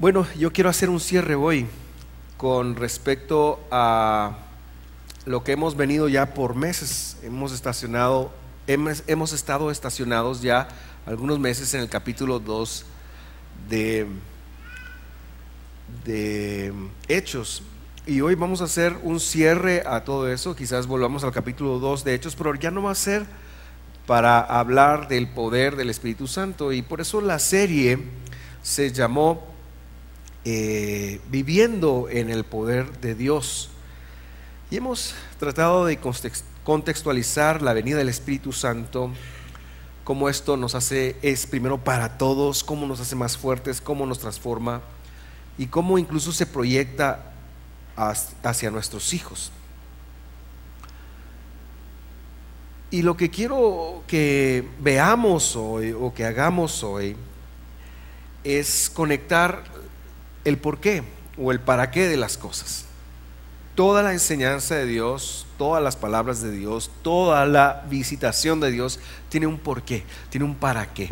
Bueno, yo quiero hacer un cierre hoy con respecto a lo que hemos venido ya por meses. Hemos estacionado, hemos, estado estacionados ya algunos meses en el capítulo 2 de, de Hechos. Y hoy vamos a hacer un cierre a todo eso. Quizás volvamos al capítulo 2 de Hechos, pero ya no va a ser para hablar del poder del Espíritu Santo. Y por eso la serie se llamó eh, Viviendo en el Poder de Dios. Y hemos tratado de contextualizar la venida del Espíritu Santo, cómo esto nos hace, es primero para todos, cómo nos hace más fuertes, cómo nos transforma y cómo incluso se proyecta hacia nuestros hijos. Y lo que quiero que veamos hoy o que hagamos hoy es conectar el por qué o el para qué de las cosas. Toda la enseñanza de Dios, todas las palabras de Dios, toda la visitación de Dios tiene un por qué, tiene un para qué.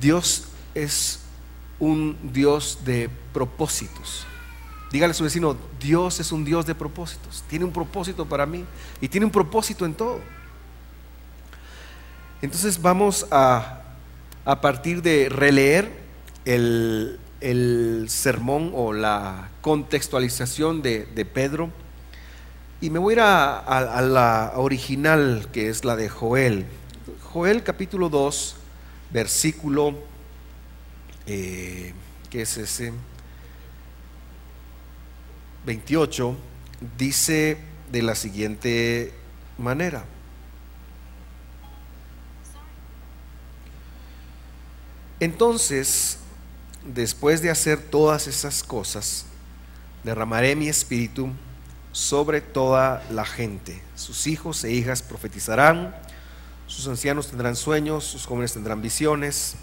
Dios es un Dios de propósitos. Dígale a su vecino, Dios es un Dios de propósitos. Tiene un propósito para mí y tiene un propósito en todo. Entonces vamos a, a partir de releer el, sermón o la contextualización de, Pedro y me voy a ir a, la original que es la de Joel. Joel capítulo 2, versículo, eh, ¿qué es ese? 28 dice de la siguiente manera. Entonces, después de hacer todas esas cosas, derramaré mi espíritu sobre toda la gente. Sus hijos e hijas profetizarán, sus ancianos tendrán sueños, sus jóvenes tendrán visiones.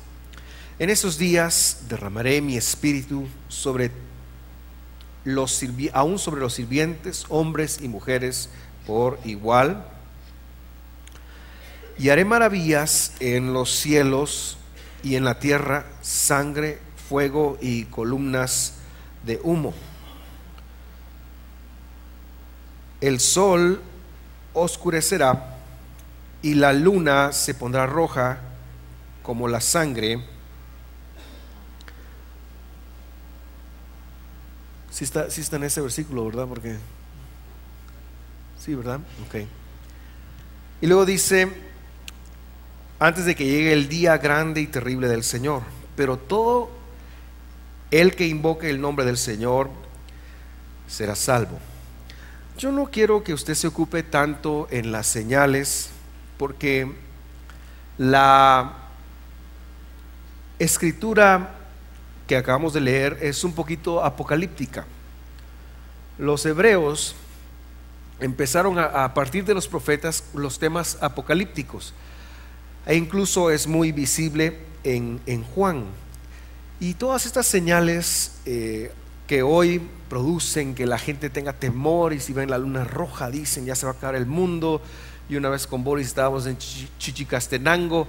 En esos días derramaré mi espíritu sobre los aún sobre los sirvientes, hombres y mujeres por igual. Y haré maravillas en los cielos y en la tierra, sangre, fuego y columnas de humo. El sol oscurecerá y la luna se pondrá roja como la sangre Sí está, está en ese versículo, ¿verdad? Porque. Sí, ¿verdad? Ok. Y luego dice, antes de que llegue el día grande y terrible del Señor, pero todo el que invoque el nombre del Señor será salvo. Yo no quiero que usted se ocupe tanto en las señales, porque la escritura que acabamos de leer es un poquito apocalíptica. Los hebreos empezaron a, partir de los profetas los temas apocalípticos e incluso es muy visible en, Juan. Y todas estas señales eh, que hoy producen que la gente tenga temor y si ven la luna roja dicen ya se va a acabar el mundo. Y una vez con Boris estábamos en Chichicastenango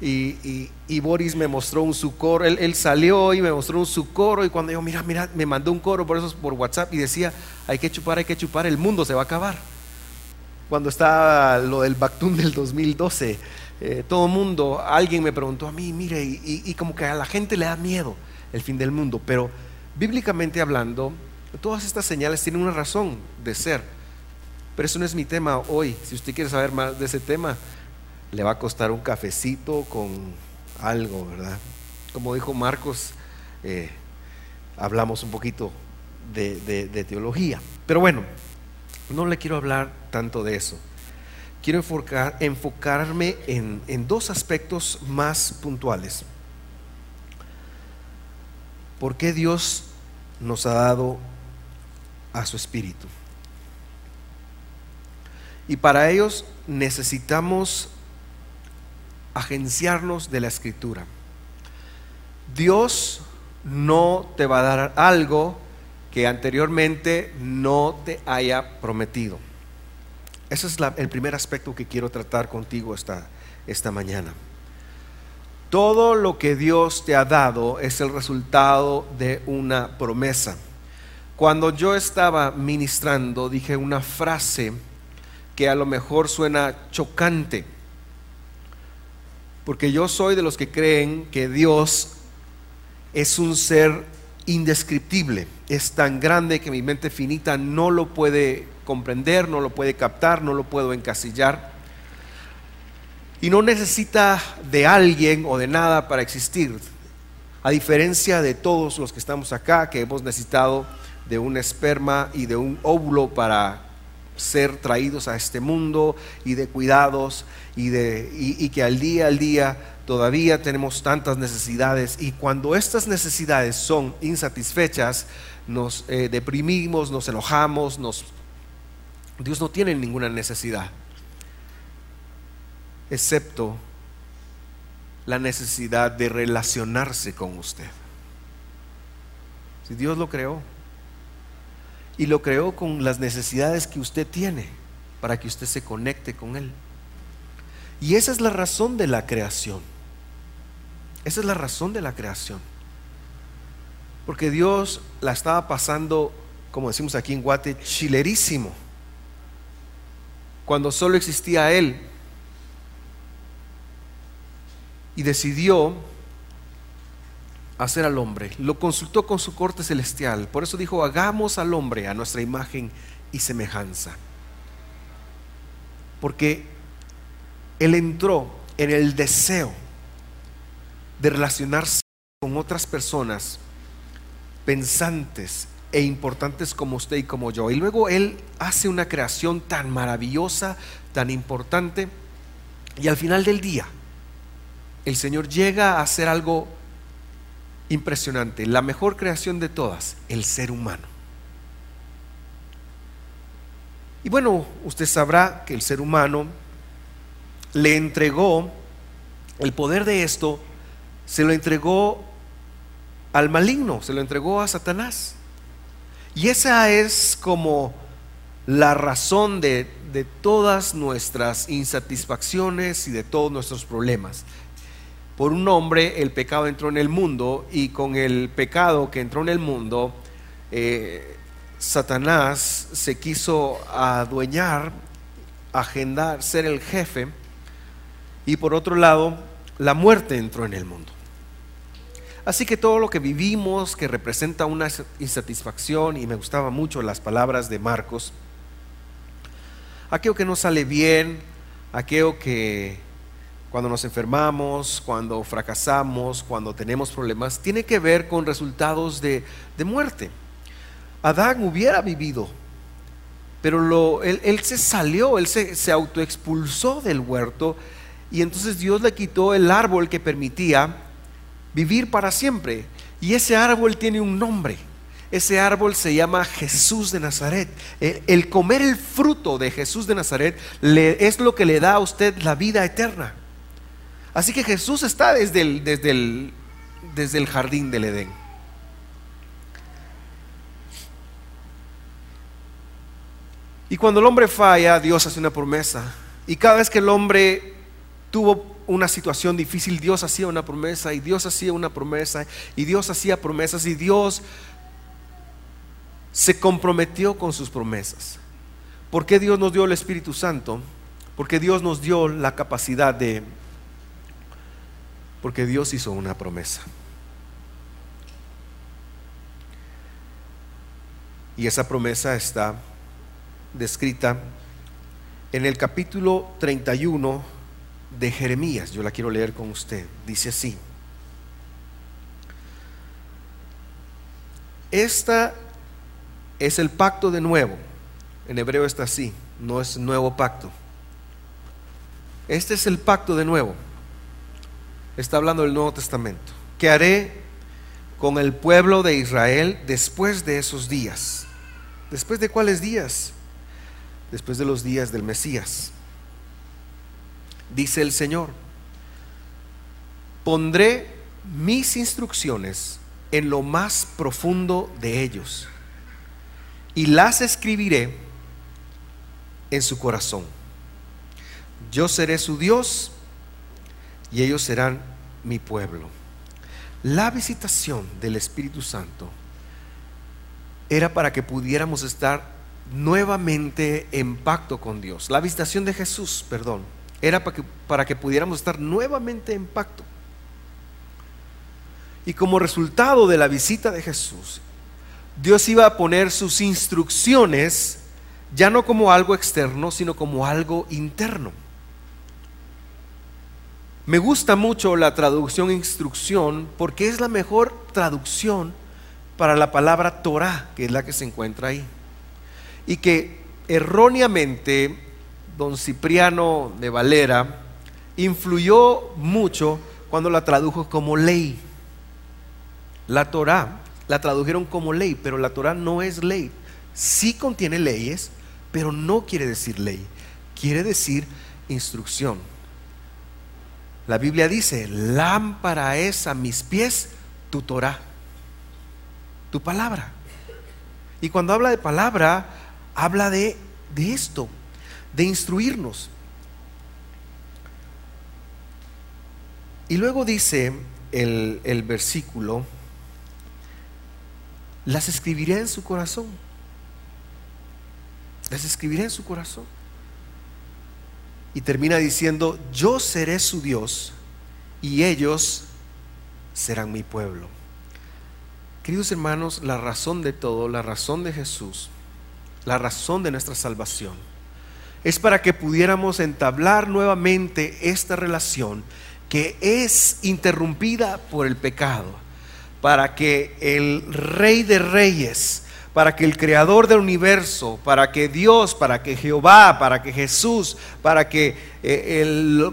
y, Boris me mostró un su coro, él, salió y me mostró un su coro y cuando yo, mira, mira, me mandó un coro por eso por WhatsApp y decía, hay que chupar, hay que chupar, el mundo se va a acabar. Cuando está lo del Bactún del 2012, eh, todo mundo, alguien me preguntó a mí, mire, y, y como que a la gente le da miedo el fin del mundo, pero bíblicamente hablando, todas estas señales tienen una razón de ser. Pero eso no es mi tema hoy. Si usted quiere saber más de ese tema, le va a costar un cafecito con algo, ¿verdad? Como dijo Marcos, eh, hablamos un poquito de, teología. Pero bueno, no le quiero hablar tanto de eso. Quiero enfocar, enfocarme en, en dos aspectos más puntuales. ¿Por qué Dios nos ha dado a su Espíritu? Y para ellos necesitamos agenciarnos de la escritura. Dios no te va a dar algo que anteriormente no te haya prometido. Ese es el primer aspecto que quiero tratar contigo esta, esta mañana. Todo lo que Dios te ha dado es el resultado de una promesa. Cuando yo estaba ministrando dije una frase que a lo mejor suena chocante, porque yo soy de los que creen que Dios es un ser indescriptible, es tan grande que mi mente finita no lo puede comprender, no lo puede captar, no lo puedo encasillar. Y no necesita de alguien o de nada para existir. A diferencia de todos los que estamos acá, que hemos necesitado de un esperma y de un óvulo para ser traídos a este mundo y de cuidados y, de, y, que al día al día todavía tenemos tantas necesidades y cuando estas necesidades son insatisfechas nos eh, deprimimos, nos enojamos, nos... Dios no tiene ninguna necesidad, excepto la necesidad de relacionarse con usted. Si Dios lo creó, y lo creó con las necesidades que usted tiene para que usted se conecte con Él. Y esa es la razón de la creación. Esa es la razón de la creación. Porque Dios la estaba pasando, como decimos aquí en Guate, chilerísimo. Cuando solo existía Él. Y decidió hacer al hombre. Lo consultó con su corte celestial. Por eso dijo, hagamos al hombre a nuestra imagen y semejanza. Porque él entró en el deseo de relacionarse con otras personas pensantes e importantes como usted y como yo. Y luego él hace una creación tan maravillosa, tan importante. Y al final del día, el Señor llega a hacer algo impresionante, la mejor creación de todas, el ser humano. Y bueno, usted sabrá que el ser humano le entregó el poder de esto, se lo entregó al maligno, se lo entregó a Satanás. Y esa es como la razón de, de todas nuestras insatisfacciones y de todos nuestros problemas por un hombre el pecado entró en el mundo y con el pecado que entró en el mundo, eh, Satanás se quiso adueñar, agendar, ser el jefe y por otro lado, la muerte entró en el mundo. Así que todo lo que vivimos, que representa una insatisfacción, y me gustaban mucho las palabras de Marcos, aquello que no sale bien, aquello que cuando nos enfermamos, cuando fracasamos, cuando tenemos problemas, tiene que ver con resultados de, muerte. Adán hubiera vivido, pero lo, él, se salió, él se, se autoexpulsó del huerto y entonces Dios le quitó el árbol que permitía vivir para siempre. Y ese árbol tiene un nombre. Ese árbol se llama Jesús de Nazaret. El, comer el fruto de Jesús de Nazaret es lo que le da a usted la vida eterna. Así que Jesús está desde el, desde el, desde el jardín del Edén. Y cuando el hombre falla, Dios hace una promesa. Y cada vez que el hombre tuvo una situación difícil, Dios hacía una promesa y Dios hacía una promesa y Dios hacía promesas y Dios se comprometió con sus promesas. ¿Por qué Dios nos dio el Espíritu Santo? Porque Dios nos dio la capacidad de porque Dios hizo una promesa. Y esa promesa está descrita en el capítulo 31 de Jeremías. Yo la quiero leer con usted. Dice así. Esta es el pacto de nuevo. En hebreo está así, no es nuevo pacto. Este es el pacto de nuevo está hablando del Nuevo Testamento. ¿Qué haré con el pueblo de Israel después de esos días? ¿Después de cuáles días? Después de los días del Mesías. Dice el Señor, pondré mis instrucciones en lo más profundo de ellos y las escribiré en su corazón. Yo seré su Dios y ellos serán mi pueblo. La visitación del Espíritu Santo era para que pudiéramos estar nuevamente en pacto con Dios. La visitación de Jesús, perdón, era para que, para que pudiéramos estar nuevamente en pacto. Y como resultado de la visita de Jesús, Dios iba a poner sus instrucciones ya no como algo externo, sino como algo interno. Me gusta mucho la traducción instrucción porque es la mejor traducción para la palabra Torah, que es la que se encuentra ahí. Y que erróneamente don Cipriano de Valera influyó mucho cuando la tradujo como ley. La Torah la tradujeron como ley, pero la Torah no es ley. Sí contiene leyes, pero no quiere decir ley, quiere decir instrucción. La Biblia dice, lámpara es a mis pies tu Torah, tu palabra. Y cuando habla de palabra, habla de, de esto, de instruirnos. Y luego dice el, el versículo, las escribiré en su corazón. Las escribiré en su corazón. Y termina diciendo, yo seré su Dios y ellos serán mi pueblo. Queridos hermanos, la razón de todo, la razón de Jesús, la razón de nuestra salvación, es para que pudiéramos entablar nuevamente esta relación que es interrumpida por el pecado, para que el Rey de Reyes, para que el Creador del universo, para que Dios, para que Jehová, para que Jesús, para que eh,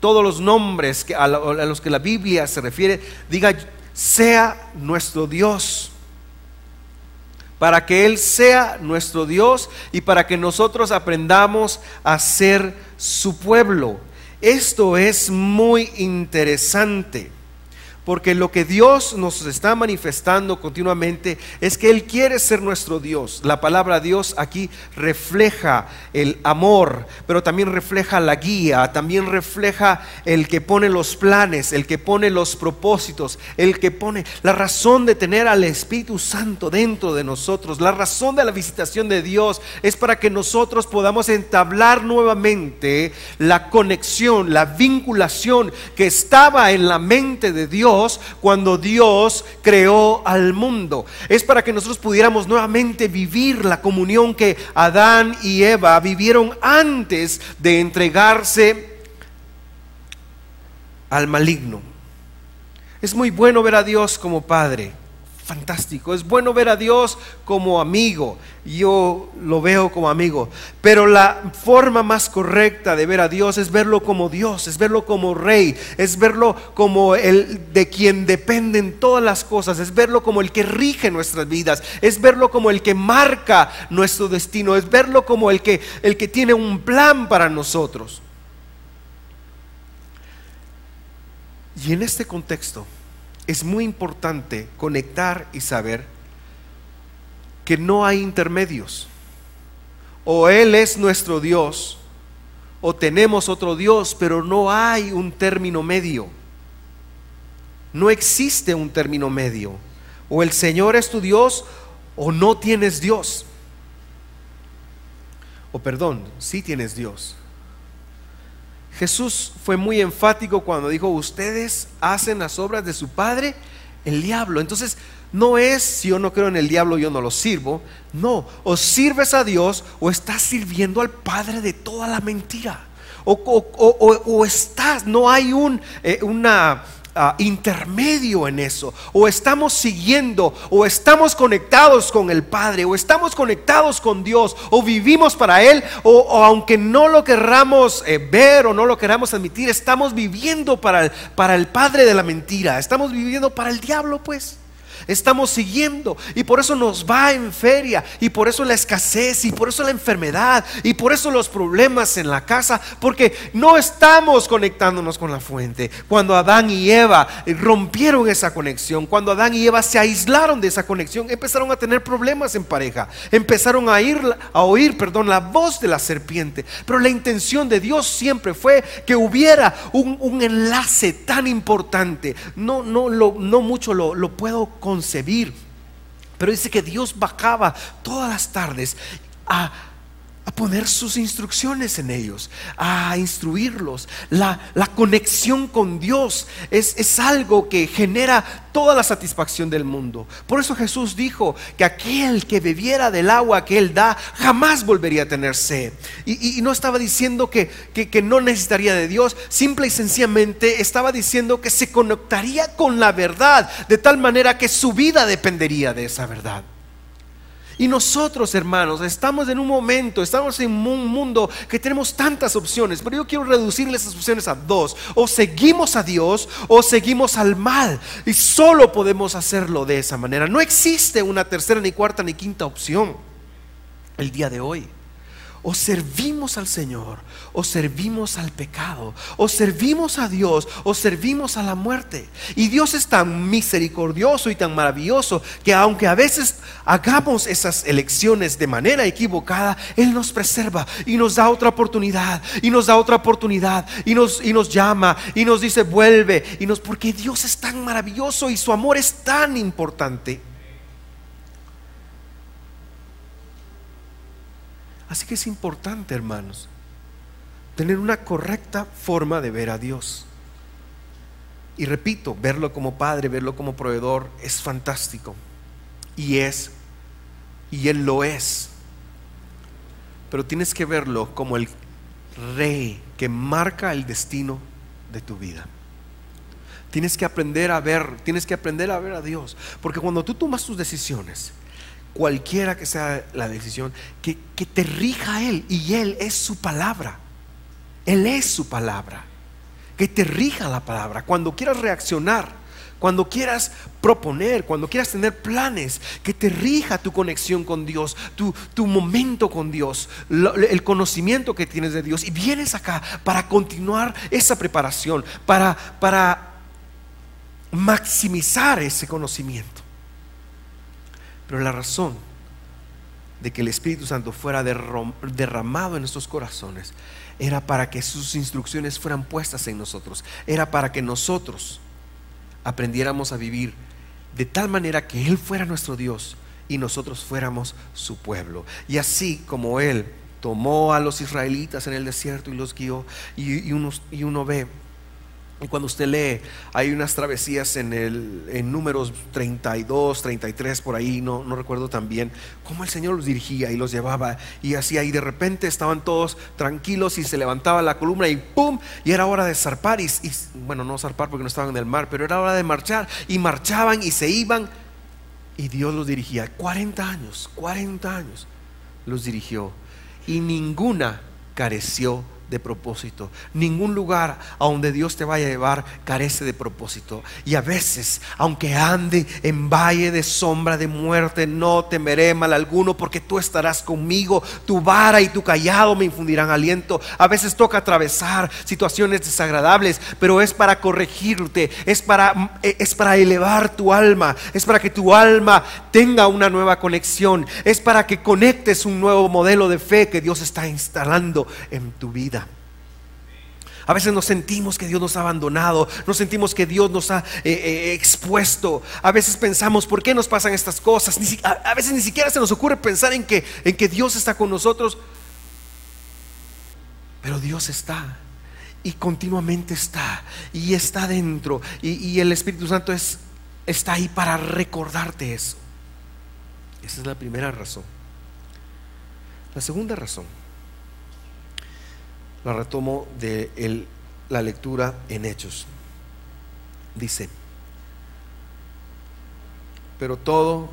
todos los nombres a, los que la Biblia se refiere, diga, sea nuestro Dios. Para que Él sea nuestro Dios y para que nosotros aprendamos a ser su pueblo. Esto es muy interesante. Porque lo que Dios nos está manifestando continuamente es que Él quiere ser nuestro Dios. La palabra Dios aquí refleja el amor, pero también refleja la guía, también refleja el que pone los planes, el que pone los propósitos, el que pone la razón de tener al Espíritu Santo dentro de nosotros. La razón de la visitación de Dios es para que nosotros podamos entablar nuevamente la conexión, la vinculación que estaba en la mente de Dios cuando Dios creó al mundo. Es para que nosotros pudiéramos nuevamente vivir la comunión que Adán y Eva vivieron antes de entregarse al maligno. Es muy bueno ver a Dios como Padre fantástico. Es bueno ver a Dios como amigo. Yo lo veo como amigo. Pero la forma más correcta de ver a Dios es verlo como Dios, es verlo como Rey, es verlo como el de quien dependen todas las cosas, es verlo como el que rige nuestras vidas, es verlo como el que marca nuestro destino, es verlo como el que, el que tiene un plan para nosotros. Y en este contexto, es muy importante conectar y saber que no hay intermedios. O Él es nuestro Dios, o tenemos otro Dios, pero no hay un término medio. No existe un término medio. O el Señor es tu Dios, o no tienes Dios. O perdón, sí tienes Dios. Jesús fue muy enfático cuando dijo, ustedes hacen las obras de su Padre, el diablo. Entonces, no es si yo no creo en el diablo, yo no lo sirvo. No, o sirves a Dios o estás sirviendo al Padre de toda la mentira. O, estás, no hay un, eh, una Ah, intermedio en eso. O estamos siguiendo, o estamos conectados con el Padre, o estamos conectados con Dios, o vivimos para Él, o, aunque no lo querramos eh, ver o no lo queramos admitir, estamos viviendo para para el Padre de la mentira, estamos viviendo para el diablo, pues. Estamos siguiendo. Y por eso nos va en feria. Y por eso la escasez. Y por eso la enfermedad. Y por eso los problemas en la casa, porque no estamos conectándonos con la fuente. Cuando Adán y Eva rompieron esa conexión, cuando Adán y Eva se aislaron de esa conexión, empezaron a tener problemas en pareja, empezaron a, ir, a oír, perdón, la voz de la serpiente. Pero la intención de Dios siempre fue que hubiera un, un enlace tan importante. No, no, lo, no mucho lo, lo puedo concebir. Pero dice que Dios bajaba todas las tardes a poner sus instrucciones en ellos, a instruirlos. La, conexión con Dios es, es, algo que genera toda la satisfacción del mundo. Por eso Jesús dijo que aquel que bebiera del agua que Él da jamás volvería a tener sed. Y, no estaba diciendo que, que no necesitaría de Dios, simple y sencillamente estaba diciendo que se conectaría con la verdad de tal manera que su vida dependería de esa verdad. Y nosotros, hermanos, estamos en un momento, estamos en un mundo que tenemos tantas opciones, pero yo quiero reducirle esas opciones a dos. O seguimos a Dios o seguimos al mal. Y solo podemos hacerlo de esa manera. No existe una tercera, ni cuarta, ni quinta opción el día de hoy. O servimos al Señor, o servimos al pecado, o servimos a Dios, o servimos a la muerte. Y Dios es tan misericordioso y tan maravilloso que aunque a veces hagamos esas elecciones de manera equivocada, Él nos preserva y nos da otra oportunidad, y nos da otra oportunidad, y nos, y nos llama, y nos dice, vuelve, y nos, porque Dios es tan maravilloso y su amor es tan importante. Así que es importante, hermanos, tener una correcta forma de ver a Dios. Y repito, verlo como padre, verlo como proveedor es fantástico. Y es, y Él lo es. Pero tienes que verlo como el rey que marca el destino de tu vida. Tienes que aprender a ver, tienes que aprender a ver a Dios. Porque cuando tú tomas tus decisiones, cualquiera que sea la decisión, que, te rija Él y Él es su palabra. Él es su palabra. Que te rija la palabra. Cuando quieras reaccionar, cuando quieras proponer, cuando quieras tener planes, que te rija tu conexión con Dios, tu, tu momento con Dios, el conocimiento que tienes de Dios. Y vienes acá para continuar esa preparación, para, para maximizar ese conocimiento. Pero la razón de que el Espíritu Santo fuera derramado en nuestros corazones era para que sus instrucciones fueran puestas en nosotros. Era para que nosotros aprendiéramos a vivir de tal manera que Él fuera nuestro Dios y nosotros fuéramos su pueblo. Y así como Él tomó a los israelitas en el desierto y los guió, y, y uno ve y cuando usted lee, hay unas travesías en, el, en números 32, 33, por ahí, no, no recuerdo tan bien, cómo el Señor los dirigía y los llevaba y hacía, y de repente estaban todos tranquilos y se levantaba la columna y ¡pum! Y era hora de zarpar, y, bueno, no zarpar porque no estaban en el mar, pero era hora de marchar, y marchaban y se iban, y Dios los dirigía. 40 años, 40 años los dirigió, y ninguna careció de propósito. Ningún lugar a donde Dios te vaya a llevar carece de propósito. Y a veces, aunque ande en valle de sombra de muerte, no temeré mal alguno porque tú estarás conmigo. Tu vara y tu callado me infundirán aliento. A veces toca atravesar situaciones desagradables, pero es para corregirte, es para, es para elevar tu alma, es para que tu alma tenga una nueva conexión, es para que conectes un nuevo modelo de fe que Dios está instalando en tu vida. A veces nos sentimos que Dios nos ha abandonado, nos sentimos que Dios nos ha eh, eh, expuesto. A veces pensamos, ¿por qué nos pasan estas cosas? a, veces ni siquiera se nos ocurre pensar en que, en que Dios está con nosotros. Pero Dios está y continuamente está y está dentro y, y el Espíritu Santo es, está ahí para recordarte eso. Esa es la primera razón. La segunda razón la retomo de la lectura en Hechos. Dice, pero todo,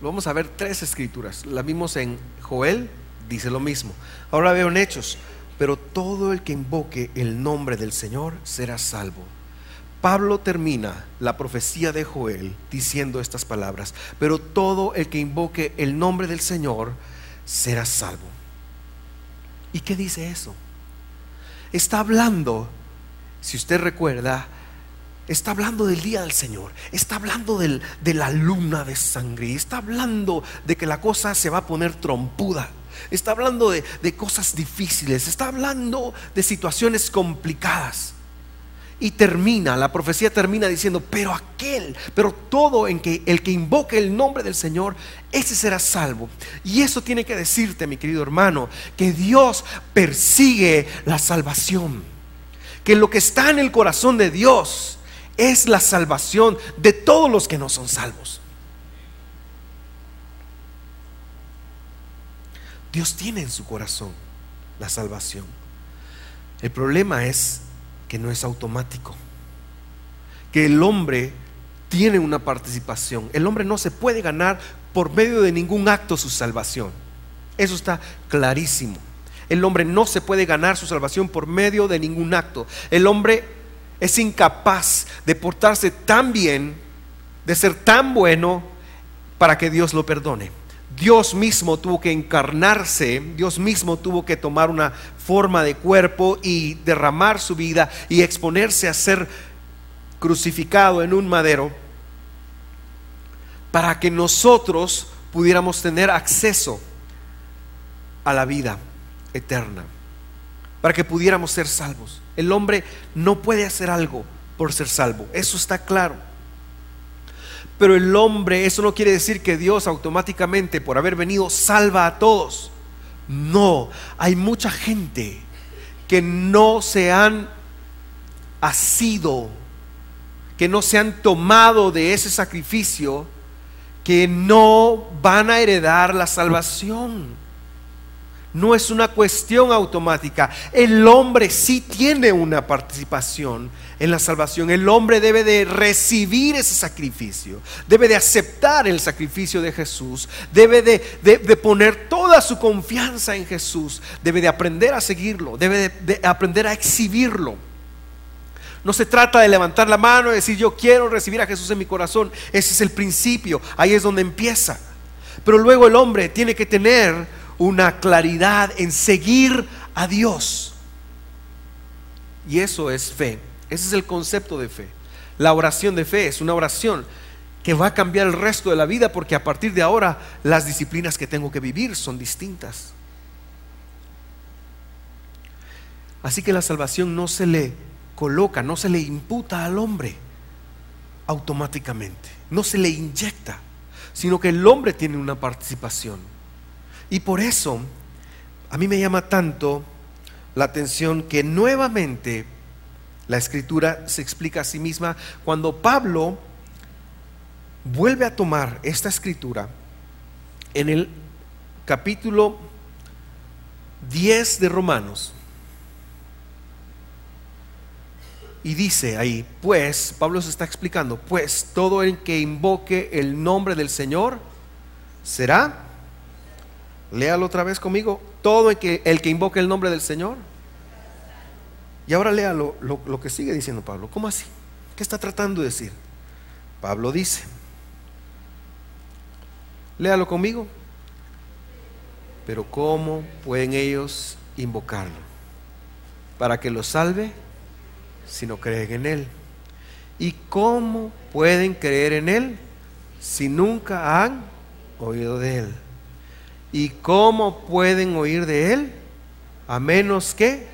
vamos a ver tres escrituras, la vimos en Joel, dice lo mismo. Ahora veo en Hechos, pero todo el que invoque el nombre del Señor será salvo. Pablo termina la profecía de Joel diciendo estas palabras, pero todo el que invoque el nombre del Señor será salvo. ¿Y qué dice eso? Está hablando, si usted recuerda, está hablando del día del Señor, está hablando de la luna de sangre, está hablando de que la cosa se va a poner trompuda, está hablando de, de cosas difíciles, está hablando de situaciones complicadas. Y termina, la profecía termina diciendo, pero aquel, pero todo en que el que invoque el nombre del Señor, ese será salvo. Y eso tiene que decirte, mi querido hermano, que Dios persigue la salvación. Que lo que está en el corazón de Dios es la salvación de todos los que no son salvos. Dios tiene en su corazón la salvación. El problema es que no es automático. Que el hombre tiene una participación. El hombre no se puede ganar por medio de ningún acto su salvación. Eso está clarísimo. El hombre no se puede ganar su salvación por medio de ningún acto. El hombre es incapaz de portarse tan bien, de ser tan bueno para que Dios lo perdone. Dios mismo tuvo que encarnarse, Dios mismo tuvo que tomar una forma de cuerpo y derramar su vida y exponerse a ser crucificado en un madero para que nosotros pudiéramos tener acceso a la vida eterna, para que pudiéramos ser salvos. El hombre no puede hacer algo por ser salvo, eso está claro. Pero el hombre, eso no quiere decir que Dios automáticamente, por haber venido, salva a todos. No, hay mucha gente que no se han asido, que no se han tomado de ese sacrificio, que no van a heredar la salvación. No es una cuestión automática. El hombre sí tiene una participación en la salvación. El hombre debe de recibir ese sacrificio. Debe de aceptar el sacrificio de Jesús. Debe de, poner toda su confianza en Jesús. Debe de aprender a seguirlo. Debe de, aprender a exhibirlo. No se trata de levantar la mano y decir yo quiero recibir a Jesús en mi corazón. Ese es el principio. Ahí es donde empieza. Pero luego el hombre tiene que tener una claridad en seguir a Dios. Y eso es fe. Ese es el concepto de fe. La oración de fe es una oración que va a cambiar el resto de la vida porque a partir de ahora las disciplinas que tengo que vivir son distintas. Así que la salvación no se le coloca, no se le imputa al hombre automáticamente, no se le inyecta, sino que el hombre tiene una participación. Y por eso a mí me llama tanto la atención que nuevamente la escritura se explica a sí misma cuando Pablo vuelve a tomar esta escritura en el capítulo 10 de Romanos. Y dice ahí, pues, Pablo se está explicando, pues todo el que invoque el nombre del Señor será Léalo otra vez conmigo. Todo el que, el que invoque el nombre del Señor. Y ahora léalo lo, lo que sigue diciendo Pablo. ¿Cómo así? ¿Qué está tratando de decir? Pablo dice, léalo conmigo. Pero ¿cómo pueden ellos invocarlo? Para que lo salve si no creen en Él. ¿Y cómo pueden creer en Él si nunca han oído de Él? ¿Y cómo pueden oír de Él? A menos que...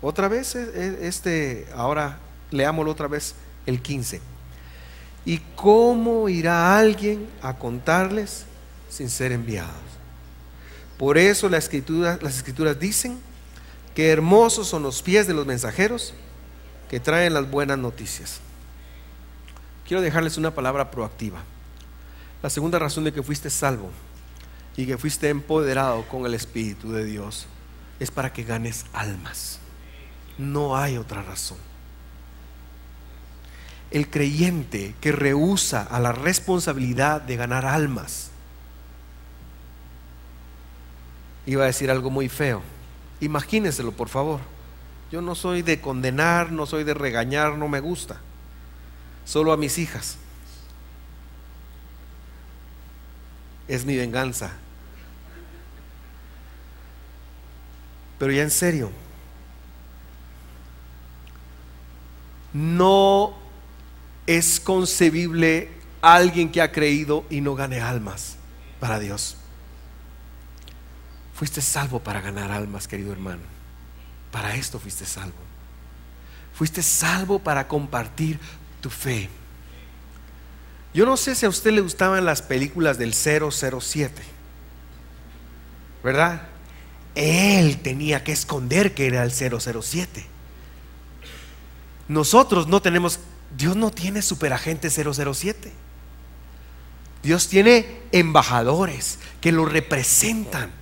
Otra vez, e, e, este, ahora leámoslo otra vez, el 15. ¿Y cómo irá alguien a contarles sin ser enviados? Por eso la escritura, las escrituras dicen que hermosos son los pies de los mensajeros que traen las buenas noticias. Quiero dejarles una palabra proactiva. La segunda razón de que fuiste salvo y que fuiste empoderado con el Espíritu de Dios es para que ganes almas. No hay otra razón. El creyente que rehúsa a la responsabilidad de ganar almas, iba a decir algo muy feo. Imagínenselo, por favor. Yo no soy de condenar, no soy de regañar, no me gusta. Solo a mis hijas. Es mi venganza. Pero ya en serio, no es concebible alguien que ha creído y no gane almas para Dios. Fuiste salvo para ganar almas, querido hermano. Para esto fuiste salvo. Fuiste salvo para compartir tu fe. Yo no sé si a usted le gustaban las películas del 007. ¿Verdad? Él tenía que esconder que era el 007. Nosotros no tenemos, Dios no tiene superagente 007. Dios tiene embajadores que lo representan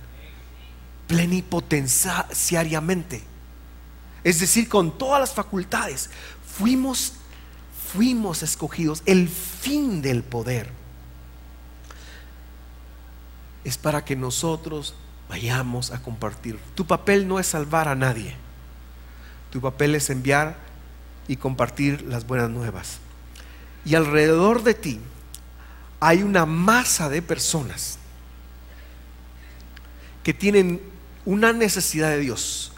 plenipotenciariamente. Es decir, con todas las facultades. Fuimos, fuimos escogidos. El fin del poder es para que nosotros vayamos a compartir. Tu papel no es salvar a nadie. Tu papel es enviar y compartir las buenas nuevas. Y alrededor de ti hay una masa de personas que tienen una necesidad de Dios.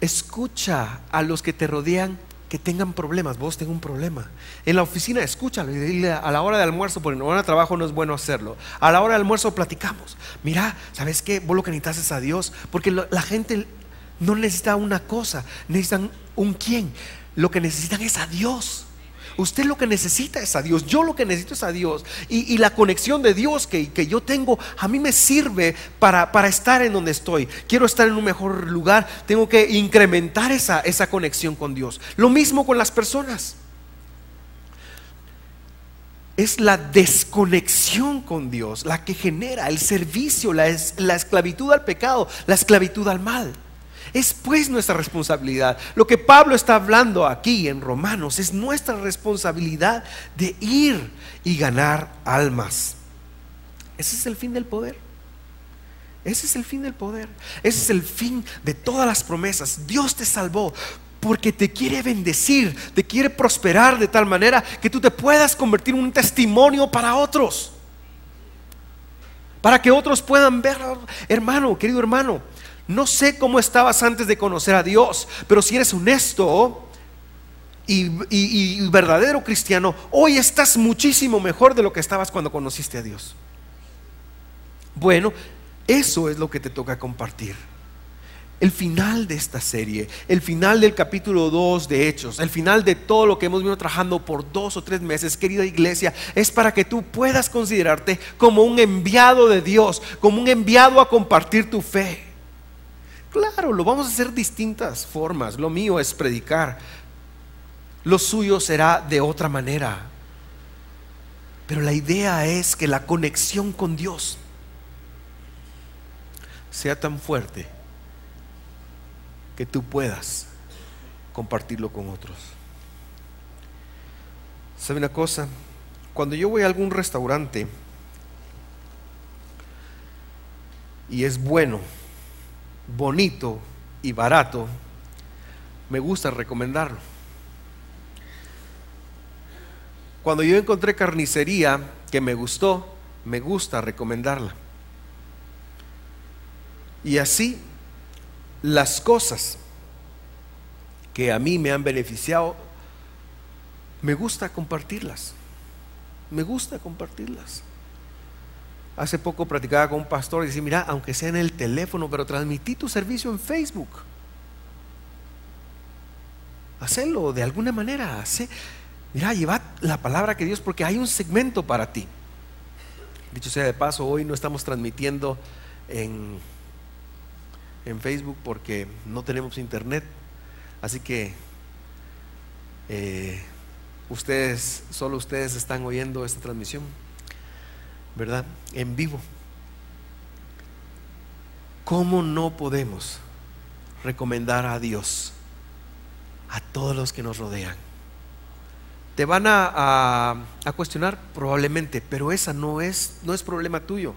Escucha a los que te rodean que tengan problemas. Vos tengo un problema. En la oficina, escúchalo y dile a la hora de almuerzo, porque en hora de trabajo no es bueno hacerlo. A la hora de almuerzo platicamos. Mira, ¿sabes qué? Vos lo que necesitas es a Dios, porque la gente no necesita una cosa, necesitan un quién. Lo que necesitan es a Dios. Usted lo que necesita es a Dios, yo lo que necesito es a Dios. Y, la conexión de Dios que, yo tengo a mí me sirve para, estar en donde estoy. Quiero estar en un mejor lugar, tengo que incrementar esa, esa conexión con Dios. Lo mismo con las personas. Es la desconexión con Dios la que genera el servicio, la esclavitud al pecado, la esclavitud al mal. Es pues nuestra responsabilidad. Lo que Pablo está hablando aquí en Romanos es nuestra responsabilidad de ir y ganar almas. Ese es el fin del poder. Ese es el fin del poder. Ese es el fin de todas las promesas. Dios te salvó porque te quiere bendecir, te quiere prosperar de tal manera que tú te puedas convertir en un testimonio para otros. Para que otros puedan ver, hermano, querido hermano, no sé cómo estabas antes de conocer a Dios, pero si eres honesto y, verdadero cristiano, hoy estás muchísimo mejor de lo que estabas cuando conociste a Dios. Bueno, eso es lo que te toca compartir. El final de esta serie, el final del capítulo 2 de Hechos, el final de todo lo que hemos venido trabajando por dos o tres meses, querida iglesia, es para que tú puedas considerarte como un enviado de Dios, como un enviado a compartir tu fe. Claro, lo vamos a hacer distintas formas. Lo mío es predicar. Lo suyo será de otra manera. Pero la idea es que la conexión con Dios sea tan fuerte que tú puedas compartirlo con otros. ¿Sabe una cosa? Cuando yo voy a algún restaurante y es bueno, bonito y barato, me gusta recomendarlo. Cuando yo encontré carnicería que me gustó, me gusta recomendarla. Y así las cosas que a mí me han beneficiado, me gusta compartirlas. Me gusta compartirlas. Hace poco platicaba con un pastor y decía, mira, aunque sea en el teléfono, pero transmití tu servicio en Facebook. Hacelo de alguna manera. Hace, mira, lleva la palabra que Dios, porque hay un segmento para ti. Dicho sea de paso, hoy no estamos transmitiendo en, en Facebook porque no tenemos internet. Así que eh, ustedes, solo ustedes están oyendo esta transmisión. ¿Verdad? En vivo. ¿Cómo no podemos recomendar a Dios a todos los que nos rodean? Te van a, a, cuestionar probablemente, pero esa no es, no es problema tuyo.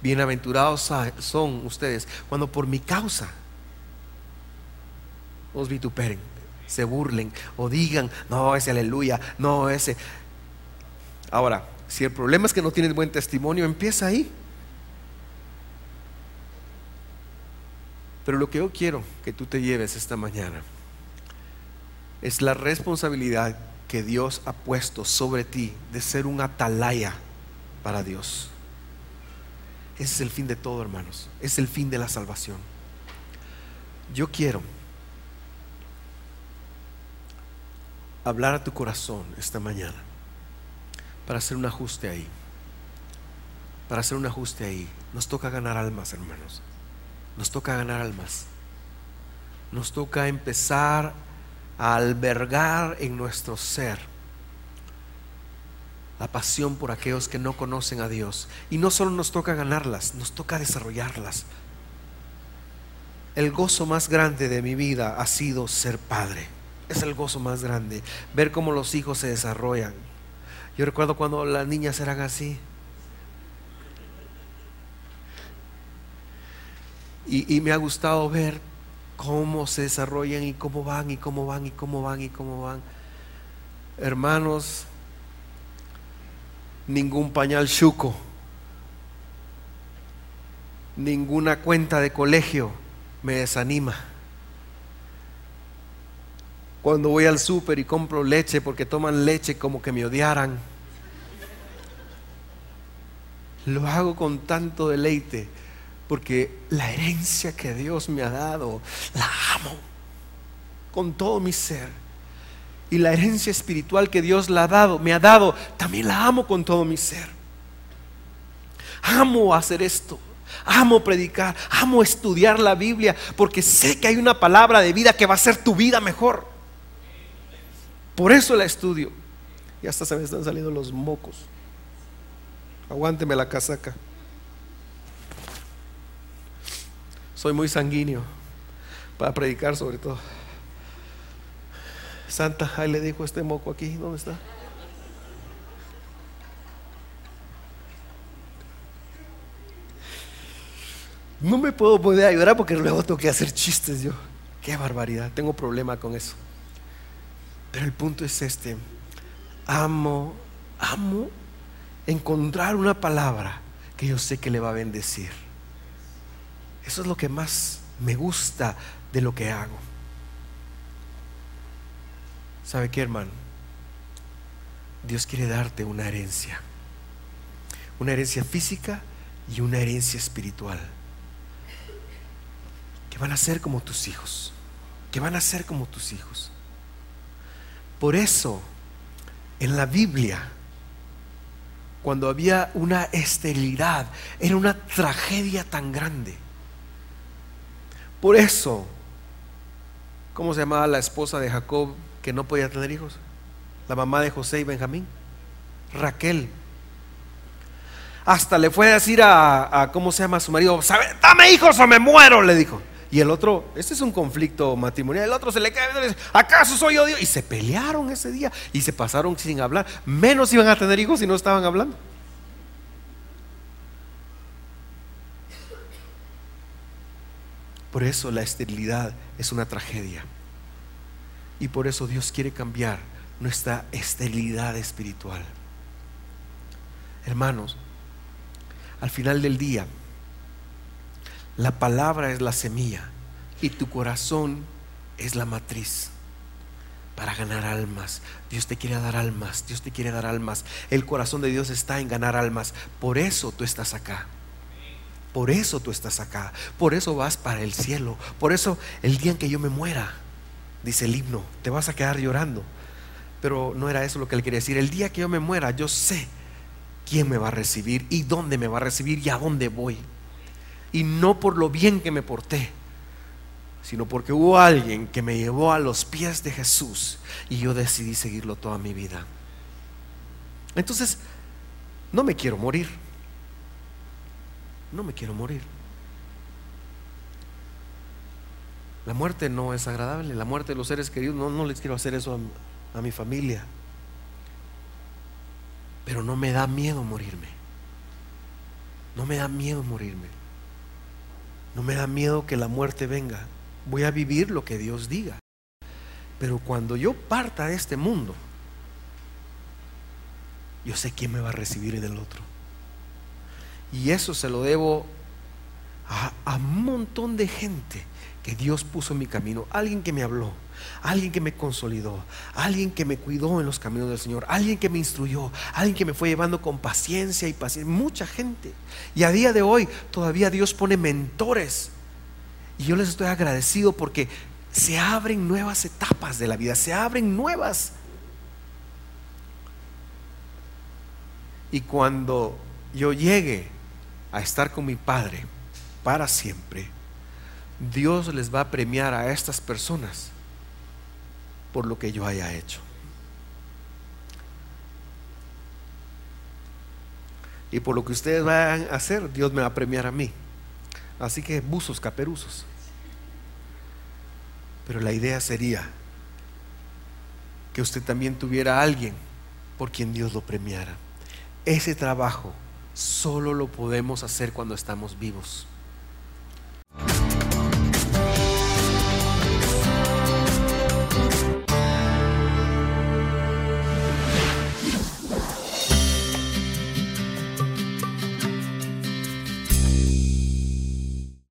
Bienaventurados son ustedes cuando por mi causa os vituperen, se burlen o digan, no, ese aleluya, no, ese. Ahora, si el problema es que no tienes buen testimonio, empieza ahí. Pero lo que yo quiero que tú te lleves esta mañana es la responsabilidad que Dios ha puesto sobre ti de ser un atalaya para Dios. Ese es el fin de todo, hermanos. Es el fin de la salvación. Yo quiero hablar a tu corazón esta mañana para hacer un ajuste ahí. Para hacer un ajuste ahí. Nos toca ganar almas, hermanos. Nos toca ganar almas. Nos toca empezar a albergar en nuestro ser la pasión por aquellos que no conocen a Dios. Y no solo nos toca ganarlas, nos toca desarrollarlas. El gozo más grande de mi vida ha sido ser padre. Es el gozo más grande, ver cómo los hijos se desarrollan. Yo recuerdo cuando las niñas eran así. Y, me ha gustado ver cómo se desarrollan y cómo van y cómo van y cómo van y cómo van. Hermanos, ningún pañal chuco, ninguna cuenta de colegio me desanima. Cuando voy al súper y compro leche porque toman leche como que me odiaran, lo hago con tanto deleite porque la herencia que Dios me ha dado, la amo con todo mi ser. Y la herencia espiritual que Dios la ha dado, me ha dado, también la amo con todo mi ser. Amo hacer esto. Amo predicar, amo estudiar la Biblia, porque sé que hay una palabra de vida que va a hacer tu vida mejor. Por eso la estudio. Y hasta se me están saliendo los mocos. Aguánteme la casaca. Soy muy sanguíneo para predicar sobre todo. Santa, ahí le dijo este moco aquí, ¿dónde está? No me puedo poder ayudar porque luego tengo que hacer chistes yo. Qué barbaridad, tengo problema con eso. Pero el punto es este. Amo, amo encontrar una palabra que yo sé que le va a bendecir. Eso es lo que más me gusta de lo que hago. ¿Sabe qué, hermano? Dios quiere darte una herencia. Una herencia física y una herencia espiritual. Que van a ser como tus hijos. Que van a ser como tus hijos. Por eso, en la Biblia, cuando había una esterilidad, era una tragedia tan grande. Por eso, ¿cómo se llamaba la esposa de Jacob que no podía tener hijos? La mamá de José y Benjamín, Raquel. Hasta le fue a decir a, ¿cómo se llama su marido? Dame hijos o me muero, le dijo. Y el otro, este es un conflicto matrimonial, el otro se le cae, ¿acaso soy yo Dios? Y se pelearon ese día y se pasaron sin hablar. Menos iban a tener hijos si no estaban hablando. Por eso la esterilidad es una tragedia. Y por eso Dios quiere cambiar nuestra esterilidad espiritual. Hermanos, al final del día, la palabra es la semilla y tu corazón es la matriz para ganar almas. Dios te quiere dar almas, Dios te quiere dar almas. El corazón de Dios está en ganar almas. Por eso tú estás acá. Por eso tú estás acá. Por eso vas para el cielo. Por eso el día en que yo me muera, dice el himno, te vas a quedar llorando. Pero no era eso lo que él quería decir. El día que yo me muera, yo sé quién me va a recibir y dónde me va a recibir y a dónde voy. Y no por lo bien que me porté, sino porque hubo alguien que me llevó a los pies de Jesús y yo decidí seguirlo toda mi vida. Entonces, no me quiero morir no me quiero morir. La muerte no es agradable, la muerte de los seres queridos, no, no les quiero hacer eso a, a mi familia. Pero no me da miedo morirme. No me da miedo morirme. No me da miedo que la muerte venga. Voy a vivir lo que Dios diga. Pero cuando yo parta de este mundo, yo sé quién me va a recibir en el otro. Y eso se lo debo a, un montón de gente que Dios puso en mi camino. Alguien que me habló, alguien que me consolidó, alguien que me cuidó en los caminos del Señor, alguien que me instruyó, alguien que me fue llevando con paciencia y paciencia. Mucha gente. Y a día de hoy todavía Dios pone mentores. Y yo les estoy agradecido porque se abren nuevas etapas de la vida, se abren nuevas. Y cuando yo llegue a estar con mi Padre para siempre, Dios les va a premiar a estas personas por lo que yo haya hecho. Y por lo que ustedes vayan a hacer, Dios me va a premiar a mí. Así que buzos, caperuzos. Pero la idea sería que usted también tuviera a alguien por quien Dios lo premiara. Ese trabajo solo lo podemos hacer cuando estamos vivos.